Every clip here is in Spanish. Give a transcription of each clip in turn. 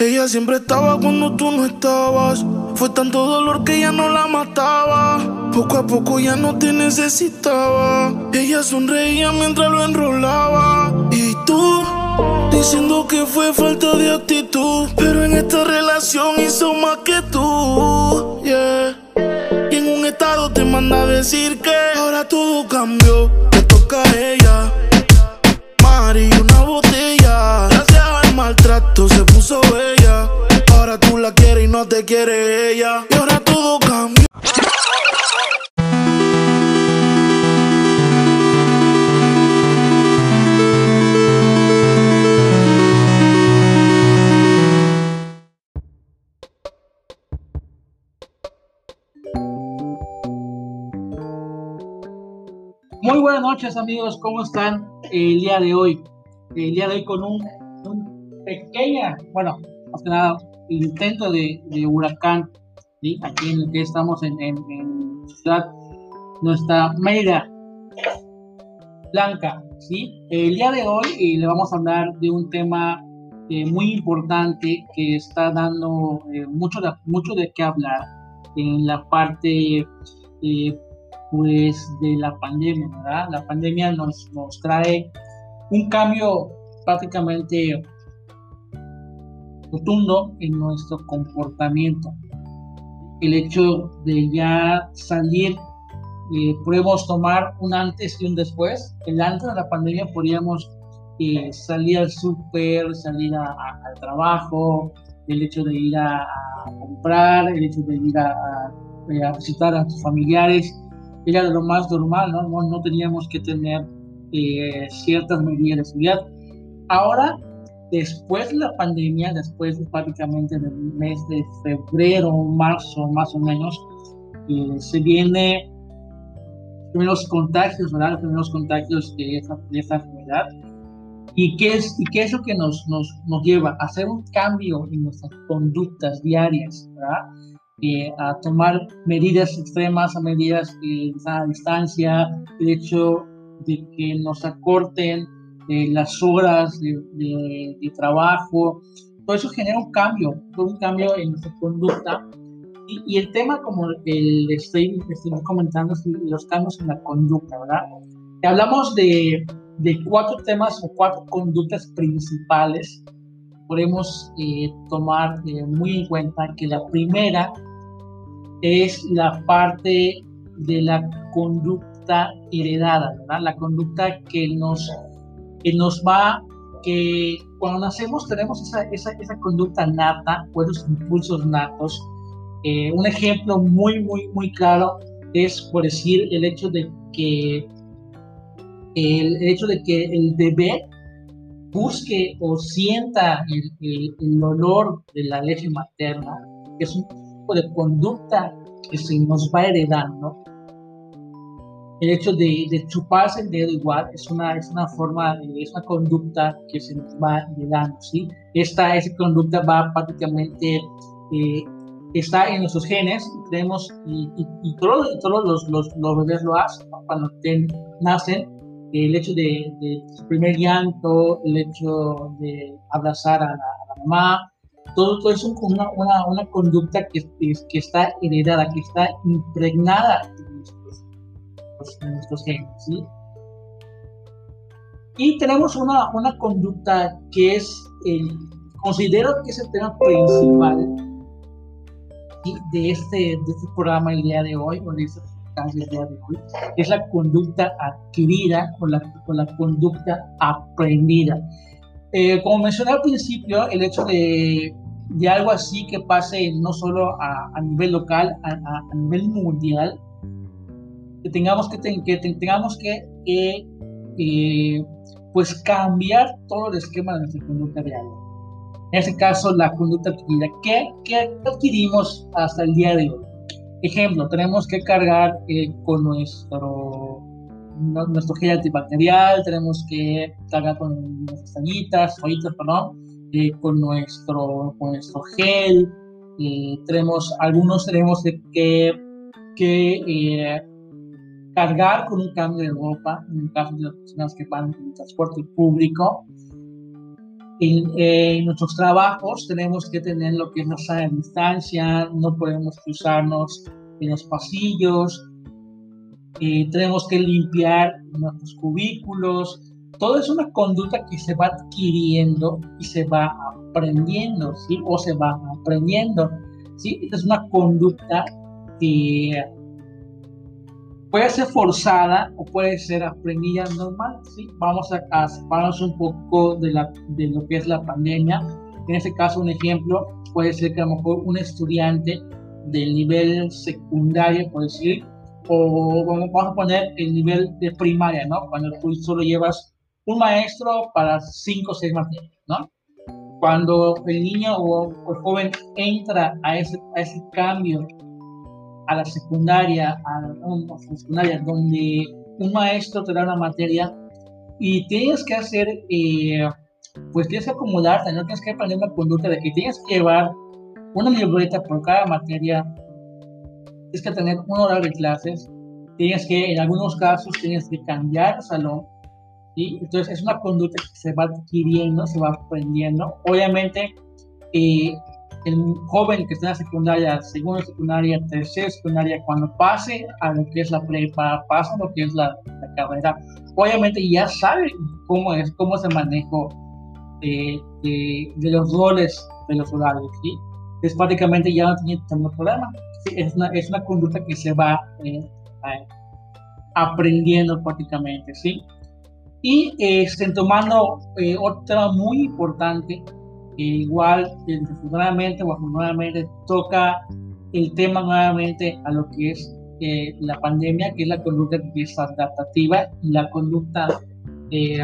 Ella siempre estaba cuando tú no estabas. Fue tanto dolor que ya no la mataba. Poco a poco ya no te necesitaba. Ella sonreía mientras lo enrolaba. Y tú, diciendo que fue falta de actitud. Pero en esta relación hizo más que tú. Muy buenas noches amigos, ¿cómo están el día de hoy? El día de hoy con un, un pequeña, bueno, más que nada, intento de, de huracán, ¿sí? aquí en el que estamos en, en, en ciudad, nuestra Mérida Blanca, ¿sí? El día de hoy eh, le vamos a hablar de un tema eh, muy importante que está dando eh, mucho, de, mucho de qué hablar en la parte eh, pues de la pandemia, ¿verdad? La pandemia nos, nos trae un cambio prácticamente rotundo en nuestro comportamiento. El hecho de ya salir, eh, podemos tomar un antes y un después. El antes de la pandemia podíamos eh, salir al súper, salir al trabajo, el hecho de ir a, a comprar, el hecho de ir a, visitar a sus familiares era lo más normal, ¿no? No, no teníamos que tener eh, ciertas medidas de seguridad. Ahora, después de la pandemia, después de prácticamente del mes de febrero, marzo, más o menos, eh, se viene primeros contagios, ¿verdad? Los primeros contagios de esta, de esta enfermedad. ¿Y qué, es, ¿Y qué es lo que nos, nos, nos lleva? A hacer un cambio en nuestras conductas diarias, ¿verdad? Eh, a tomar medidas extremas, a medidas eh, a distancia, el hecho de que nos acorten eh, las horas de, de, de, trabajo, todo eso genera un cambio, todo un cambio en nuestra conducta. Y, y el tema, como el, estoy, estoy comentando, es los cambios en la conducta, ¿verdad? Hablamos de, de cuatro temas o cuatro conductas principales podemos eh, tomar eh, muy en cuenta que la primera es la parte de la conducta heredada, ¿verdad? La conducta que nos, que nos va, que cuando nacemos tenemos esa, esa, esa conducta nata o esos impulsos natos. Eh, un ejemplo muy, muy, muy claro es, por decir, el hecho de que el, el hecho de que el bebé busque o sienta el, el, el de la leche materna, que es un de conducta que se nos va heredando. El hecho de, de, chuparse el dedo igual es una, es una forma, es una conducta que se nos va heredando, ¿sí? Esta, esa conducta va prácticamente, eh, está en nuestros genes, tenemos, y, y, y todos, todos los, los, los, bebés lo hacen, cuando ten, nacen, el hecho de, de, primer llanto, el hecho de abrazar a la, a la mamá, todo, todo eso con una, una, una conducta que, que, está heredada, que está impregnada en nuestros, en nuestros genes. ¿sí? Y tenemos una, una conducta que es, el, considero que es el tema principal de, este, de este programa el día de hoy, o de este el día de hoy, es la conducta adquirida o la, o la conducta aprendida. Eh, como mencioné al principio, el hecho de, de, algo así que pase no solo a, a nivel local, a, a, nivel mundial, que tengamos que, que tengamos que, que eh, pues cambiar todo el esquema de nuestra conducta diaria. En este caso, la conducta adquirida. ¿Qué, qué adquirimos hasta el día de hoy? Ejemplo, tenemos que cargar eh, con nuestro nuestro gel antibacterial, tenemos que cargar con nuestras toallitas, toallitas, perdón, eh, con, nuestro, con nuestro gel, eh, tenemos, algunos tenemos que, que eh, cargar con un cambio de ropa, en el caso de las personas que van en transporte público, En, nuestros trabajos tenemos que tener lo que es la sana distancia, no podemos cruzarnos en los pasillos, eh, tenemos que limpiar nuestros cubículos. Todo es una conducta que se va adquiriendo y se va aprendiendo, ¿sí? O se va aprendiendo, ¿sí? es una conducta que puede ser forzada o puede ser aprendida normal, ¿sí? Vamos a, a separarnos un poco de, la, de lo que es la pandemia. En este caso, un ejemplo puede ser que a lo mejor un estudiante del nivel secundario, por decir, o vamos a poner el nivel de primaria, ¿no? Cuando tú solo llevas un maestro para cinco o seis materias, ¿no? Cuando el niño o, el joven entra a ese, a ese cambio a la secundaria, a, la secundaria, donde un maestro te da una materia y tienes que hacer, eh, pues tienes que acomodarte, no tienes que aprender una conducta de que tienes que llevar una libreta por cada materia, tienes que tener un horario de clases, tienes que, en algunos casos, tienes que cambiar el salón, ¿sí? Entonces es una conducta que se va adquiriendo, se va aprendiendo. Obviamente, eh, el joven que está en la secundaria, segunda secundaria, tercera secundaria, cuando pase a lo que es la prepa, pasa a lo que es la, carrera, obviamente ya sabe cómo es, cómo es el manejo de, de, los roles de los horarios, ¿sí? Es prácticamente ya no tiene tanto problema. Es, una, es una conducta que se va eh, aprendiendo prácticamente, ¿sí? Y este, tomando eh, otro tema muy importante igual, desafortunadamente o afortunadamente, toca el tema nuevamente a lo que es eh, la pandemia, que es la conducta desadaptativa y la conducta eh,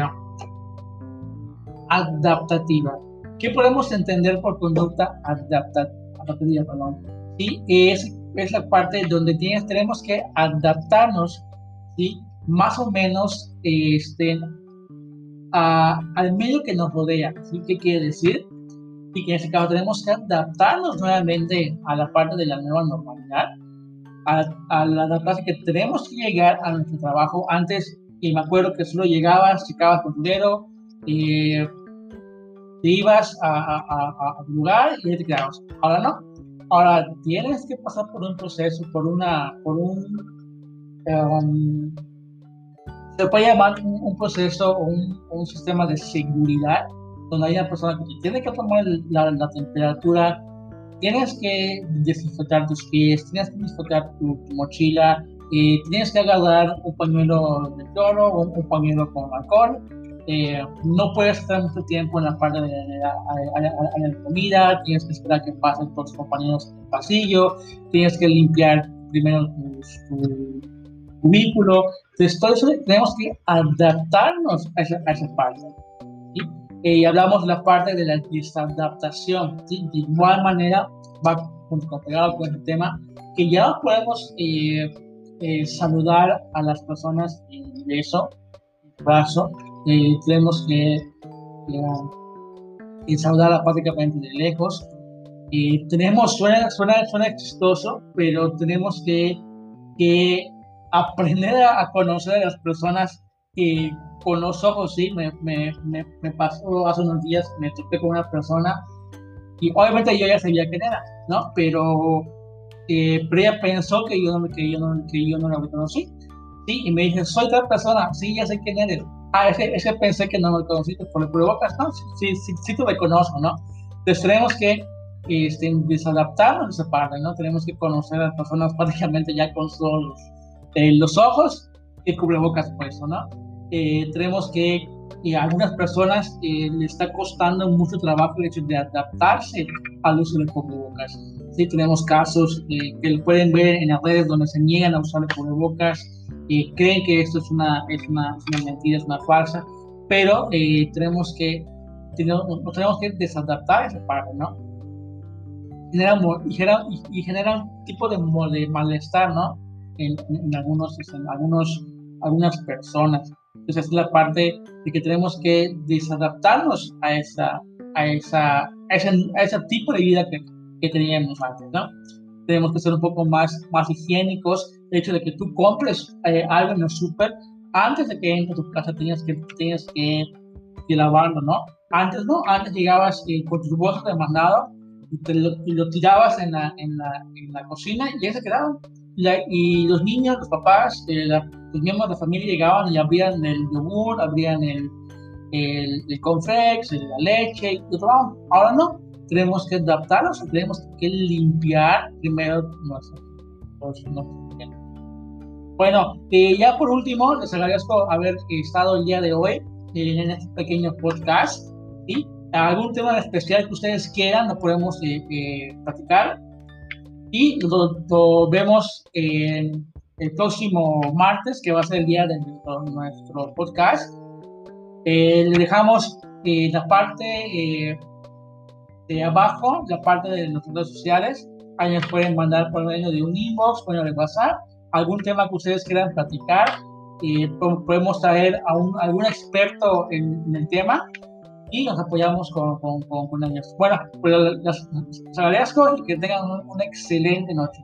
adaptativa. ¿Qué podemos entender por conducta adaptativa? ¿Sí? Es, es la parte donde tienes, tenemos que adaptarnos ¿sí? más o menos este, al medio que nos rodea. ¿sí? ¿Qué quiere decir? y que en este caso tenemos que adaptarnos nuevamente a la parte de la nueva normalidad, a, la adaptación que tenemos que llegar a nuestro trabajo. Antes, y me acuerdo que solo llegabas, checabas con tu dedo, eh, te ibas a, un lugar y te quedabas. Ahora no. Ahora tienes que pasar por un proceso, por una, por un, um, se puede llamar un, proceso o un, un sistema de seguridad donde hay una persona que tiene que tomar la, temperatura, tienes que desinfectar tus pies, tienes que desinfectar tu, mochila, eh, tienes que agarrar un pañuelo de cloro o un, pañuelo con alcohol. Eh, no puedes estar mucho tiempo en la parte de, la, comida, tienes que esperar que pasen tus compañeros en el pasillo, tienes que limpiar primero tu, cubículo. Entonces, todo eso tenemos que adaptarnos a esa, a esa parte. Y hablamos de la parte de la desadaptación. ¿sí? De igual manera, va pegado con el tema, que ya podemos eh, eh, saludar a las personas en beso, en brazo. Eh, tenemos que saludar prácticamente de lejos. tenemos, suena, suena, suena chistoso, pero tenemos que, que aprender a, a conocer a las personas que con los ojos, sí, me, me, me, pasó hace unos días, me topé con una persona y obviamente yo ya sabía quién era, ¿no? Pero, eh, pero ella pensó que yo, que yo, no, que yo no la conocí, ¿sí? Y me dice, soy otra persona, sí, ya sé quién eres. Ah, ese, ese pensé que no me conociste por el provocas, no, sí, sí, sí, te reconozco, ¿no? Entonces tenemos que este, desadaptarnos de esa parte, ¿no? Tenemos que conocer a las personas prácticamente ya con solo eh, los ojos y cubrebocas puesto, ¿no? Eh, tenemos que a algunas personas eh, le está costando mucho trabajo el hecho de adaptarse al uso de cubrebocas. Sí, tenemos casos eh, que pueden ver en las redes donde se niegan a usar el cubrebocas, eh, creen que esto es una, es una, mentira, es una farsa, pero tenemos que tenemos, tenemos que desadaptar esa parte, ¿no? Genera, y, genera, y, genera un tipo de, de malestar, ¿no? En, en, algunos, en algunos, algunas personas. Entonces es la parte de que tenemos que desadaptarnos a, esa, a, esa, a, ese, a ese tipo de vida que, que teníamos antes, ¿no? Tenemos que ser un poco más, más higiénicos. El hecho de que tú compres eh, algo en el súper, antes de que entres a tu casa tienes que, tienes que, que lavarlo, ¿no? Antes no, antes llegabas eh, con tus bolsas de mandado y, te lo, y lo tirabas en la, en, la, en la cocina y ahí se quedaban. y los niños, los papás, eh, los miembros de la familia llegaban y abrían el yogur, abrían el, el, el la leche y lo tomaban. Ahora no, tenemos que adaptarnos, tenemos que limpiar primero nuestros, bueno, eh, ya por último, les agradezco haber estado el día de hoy en este pequeño podcast. ¿sí? Algún tema especial que ustedes quieran, lo podemos eh, eh, platicar. Y lo, vemos el próximo martes, que va a ser el día de nuestro, podcast. le dejamos la parte de abajo, la parte de nuestras redes sociales. Ahí nos pueden mandar por medio de un inbox, por medio de WhatsApp algún tema que ustedes quieran platicar, y podemos traer a un, algún experto en, el tema y nos apoyamos con, con, con, ellos. Bueno, pues les, agradezco y que tengan una excelente noche.